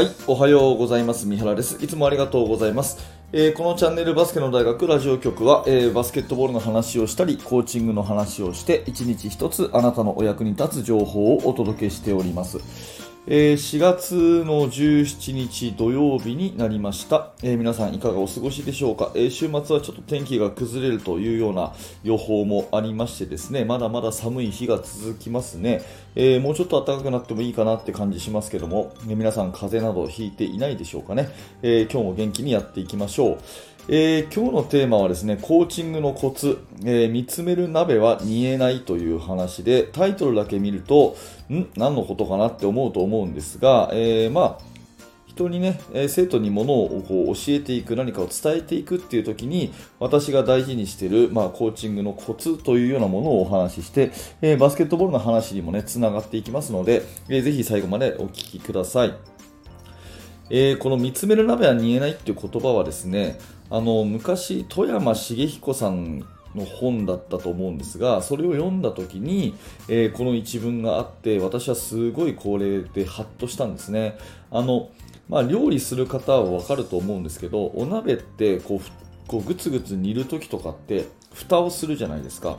はい、おはようございます。三原です。いつもありがとうございます。えーこのチャンネルバスケの大学ラジオ局は、えーバスケットボールの話をしたり、コーチングの話をして、一日一つあなたのお役に立つ情報をお届けしております。えー4月の17日土曜日になりました、えー皆さんいかがお過ごしでしょうか、えー週末はちょっと天気が崩れるというような予報もありましてですねまだまだ寒い日が続きますね、えもうちょっと暖かくなってもいいかなって感じしますけども、え皆さん風邪などひいていないでしょうかね、え今日も元気にやっていきましょう。えー今日のテーマはですね、コーチングのコツ、えー見つめる鍋は煮えないという話で、タイトルだけ見ると、ん？何のことかなって思うと思うんですが、えーまあ、人にね、え生徒にものをこう教えていく、何かを伝えていくっていう時に、私が大事にしている、まあ、コーチングのコツというようなものをお話しして、えバスケットボールの話にもね、つながっていきますので、えーぜひ最後までお聞きください。えーこの見つめる鍋は煮えないっていう言葉はですねあの昔富山茂彦さんの本だったと思うんですがそれを読んだ時に、えーこの一文があって私はすごいこれでハッとしたんですね。あの、まあ、料理する方は分かると思うんですけどお鍋ってこうこうグツグツ煮る時とかって蓋をするじゃないですか。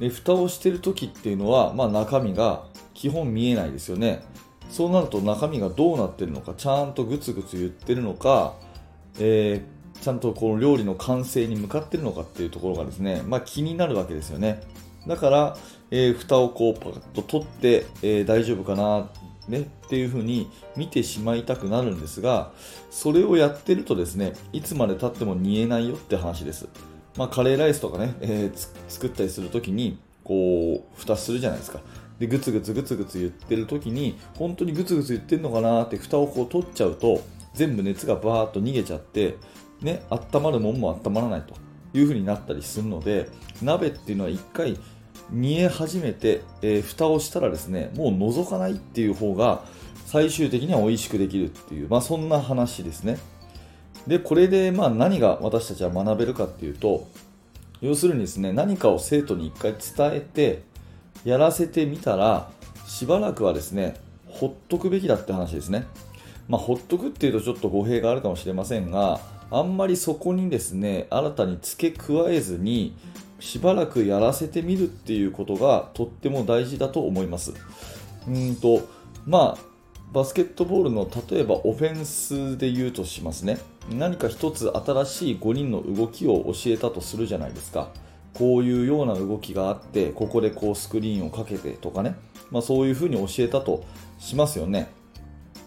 で蓋をしてる時っていうのは、まあ、中身が基本見えないですよね。そうなると中身がどうなってるのかちゃんとグツグツ言ってるのか、えーちゃんとこの料理の完成に向かってるのかっていうところがですね、まあ、気になるわけですよねだから、えー蓋をこうパカッと取って、えー大丈夫かなね、っていう風に見てしまいたくなるんですがそれをやってるとですねいつまで経っても煮えないよって話ですまあ、カレーライスとかね、えー作ったりするときに、こう、蓋するじゃないですか。で、ぐつぐつぐつぐつ言ってるときに、本当にぐつぐつ言ってんのかなって蓋をこう取っちゃうと、全部熱がバーッと逃げちゃって、ね、温まるもんも温まらないという風になったりするので、鍋っていうのは一回煮え始めて、えー蓋をしたらですね、もう覗かないっていう方が、最終的には美味しくできるっていう、まあそんな話ですね。でこれでまあ何が私たちは学べるかっていうと要するにですね何かを生徒に一回伝えてやらせてみたらしばらくはですねほっとくべきだって話ですね、まあ、ほっとくっていうとちょっと語弊があるかもしれませんがあんまりそこにですね新たに付け加えずにしばらくやらせてみるっていうことがとっても大事だと思います。うんとまあバスケットボールの例えばオフェンスで言うとしますね。何か一つ新しい5人の動きを教えたとするじゃないですか。こういうような動きがあってここでこうスクリーンをかけてとかね、まあ、そういうふうに教えたとしますよね、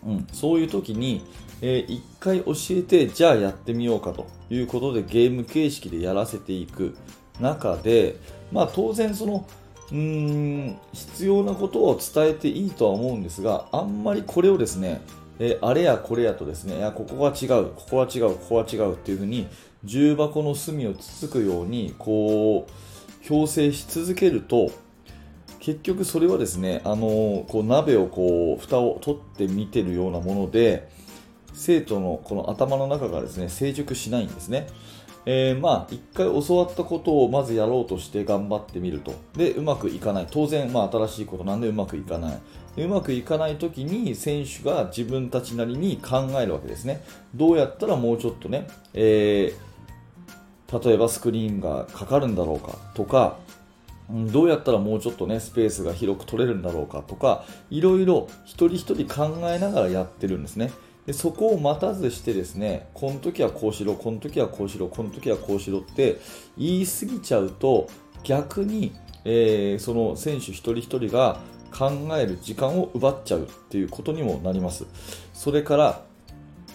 うん、そういう時に、え1回教えてじゃあやってみようかということでゲーム形式でやらせていく中で、まあ、当然そのうーん必要なことを伝えていいとは思うんですがあんまりこれをですね、えあれやこれやとですねいやここは違うここは違うここは違うっていうふうに重箱の隅をつつくようにこう強制し続けると結局それはですねあのこう鍋をこう蓋を取って見てるようなもので生徒のこの頭の中がですね成熟しないんですね。えーまあ一回教わったことをまずやろうとして頑張ってみると。でうまくいかない。当然、まあ、新しいことなんでうまくいかない。うまくいかない時に選手が自分たちなりに考えるわけですね。どうやったらもうちょっとね、えー例えばスクリーンがかかるんだろうかとかどうやったらもうちょっとねスペースが広く取れるんだろうかとかいろいろ一人一人考えながらやってるんですね。でそこを待たずしてですねこの時はこうしろこの時はこうしろこの時はこうしろって言い過ぎちゃうと逆に、えーその選手一人一人が考える時間を奪っちゃうっていうことにもなります。それから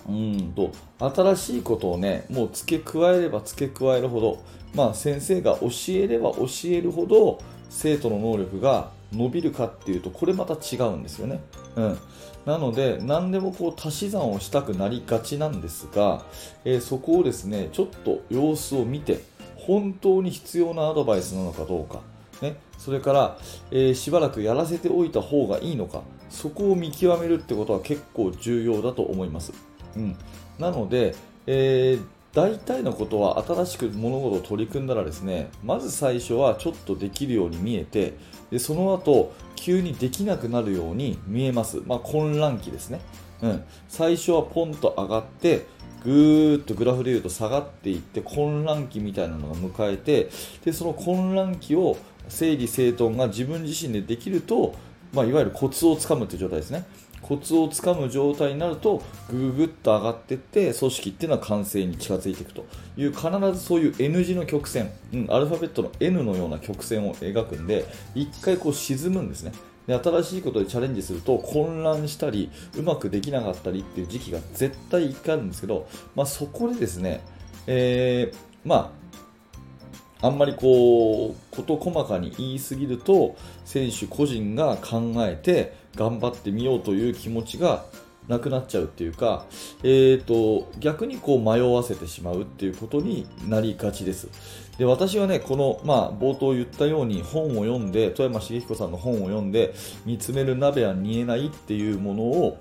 うん。と新しいことをねもう付け加えれば付け加えるほど、まあ、先生が教えれば教えるほど生徒の能力が伸びるかっていうとこれまた違うんですよね、うん、なので何でもこう足し算をしたくなりがちなんですが、えーそこをですねちょっと様子を見て本当に必要なアドバイスなのかどうかね、それから、えーしばらくやらせておいた方がいいのかそこを見極めるってことは結構重要だと思います、うん、なので、えー大体のことは新しく物事を取り組んだらですねまず最初はちょっとできるように見えてでその後急にできなくなるように見えます、まあ、混乱期ですね、うん、最初はポンと上がってぐーっとグラフでいうと下がっていって混乱期みたいなのが迎えてでその混乱期を整理整頓が自分自身でできると、まあ、いわゆるコツをつかむという状態ですね。コツをつかむ状態になるとぐぐぐっと上がっていって組織っていうのは完成に近づいていくと。いう必ずそういう N 字の曲線、うん、アルファベットの N のような曲線を描くんで一回こう沈むんですね。で新しいことでチャレンジすると混乱したりうまくできなかったりっていう時期が絶対1回あるんですけど、まあ、そこでですね、えー、まああんまりこう事細かに言いすぎると選手個人が考えて頑張ってみようという気持ちがなくなっちゃうっていうか、えーと、逆にこう迷わせてしまうっていうことになりがちです。で私はね、この、まあ、冒頭言ったように本を読んで、富山茂彦さんの本を読んで、見つめる鍋は煮えないっていうものを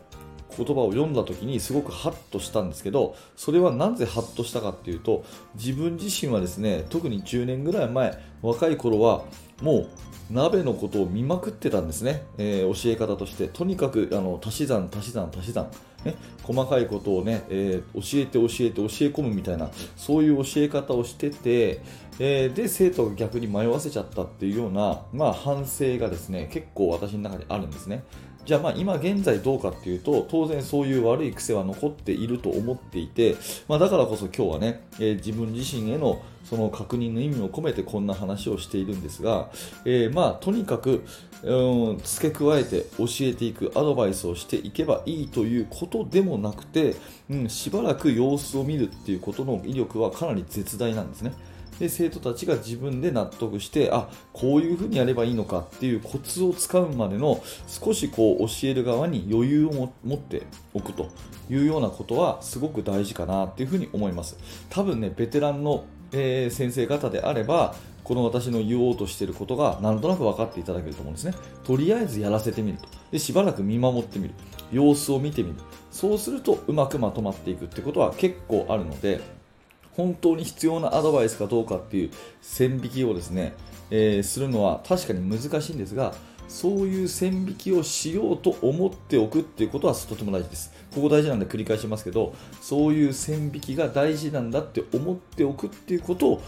言葉を読んだ時にすごくハッとしたんですけどそれはなぜハッとしたかっていうと自分自身はですね特に10年ぐらい前若い頃はもう鍋のことを見まくってたんですね、えー、教え方として。とにかくあの足し算足し算足し算、ね、細かいことをね、えー、教えて教えて教え込むみたいなそういう教え方をしてて、えー、で生徒が逆に迷わせちゃったっていうような、まあ、反省がですね結構私の中にあるんですね。じゃあまあ今現在どうかっていうと当然そういう悪い癖は残っていると思っていて、まあ、だからこそ今日はね、えー、自分自身へのその確認の意味を込めてこんな話をしているんですが、えー、まあとにかく、うん、付け加えて教えていくアドバイスをしていけばいいということでもなくて、うん、しばらく様子を見るっていうことの威力はかなり絶大なんですね。で生徒たちが自分で納得してあこういうふうにやればいいのかっていうコツをつかむまでの少しこう教える側に余裕を持っておくというようなことはすごく大事かなっていうふうに思います。多分ねベテランの、えー、先生方であればこの私の言おうとしていることがなんとなく分かっていただけると思うんですね。とりあえずやらせてみると。でしばらく見守ってみる。様子を見てみる。そうするとうまくまとまっていくってことは結構あるので本当に必要なアドバイスかどうかっていう線引きをですね、えー、するのは確かに難しいんですがそういう線引きをしようと思っておくっていうことはとても大事です。ここ大事なんで繰り返しますけど、そういう線引きが大事なんだって思っておくっていうことを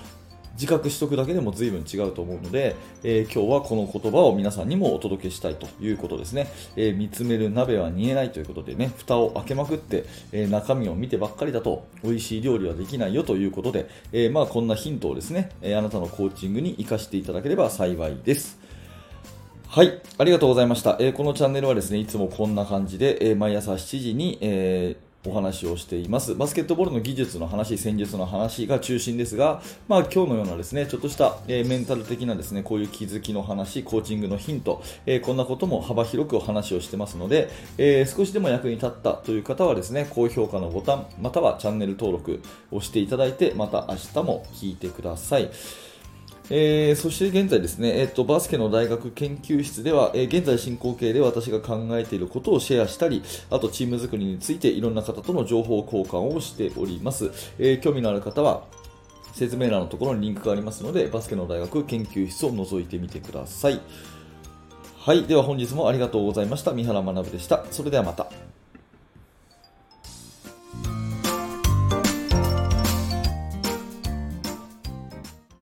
自覚しておくだけでも随分違うと思うので、えー、今日はこの言葉を皆さんにもお届けしたいということですね、えー、見つめる鍋は煮えないということでね蓋を開けまくって、えー、中身を見てばっかりだと美味しい料理はできないよということで、えまあ、こんなヒントをですね、えあなたのコーチングに活かしていただければ幸いですはい、ありがとうございました。えー、このチャンネルはですね、いつもこんな感じで、えー、毎朝7時に、えーお話をしています。バスケットボールの技術の話、戦術の話が中心ですが、まあ、今日のようなですね、ちょっとした、えー、メンタル的なですね、こういう気づきの話、コーチングのヒント、えー、こんなことも幅広くお話をしてますので、えー、少しでも役に立ったという方はですね、高評価のボタン、またはチャンネル登録をしていただいて、また明日も聞いてください。えー、そして現在ですね、えーと、バスケの大学研究室では、えー、現在進行形で私が考えていることをシェアしたり、あとチーム作りについていろんな方との情報交換をしております。え、興味のある方は説明欄のところにリンクがありますので、バスケの大学研究室を覗いてみてください。はい、では本日もありがとうございました。三原学でした。それではまた。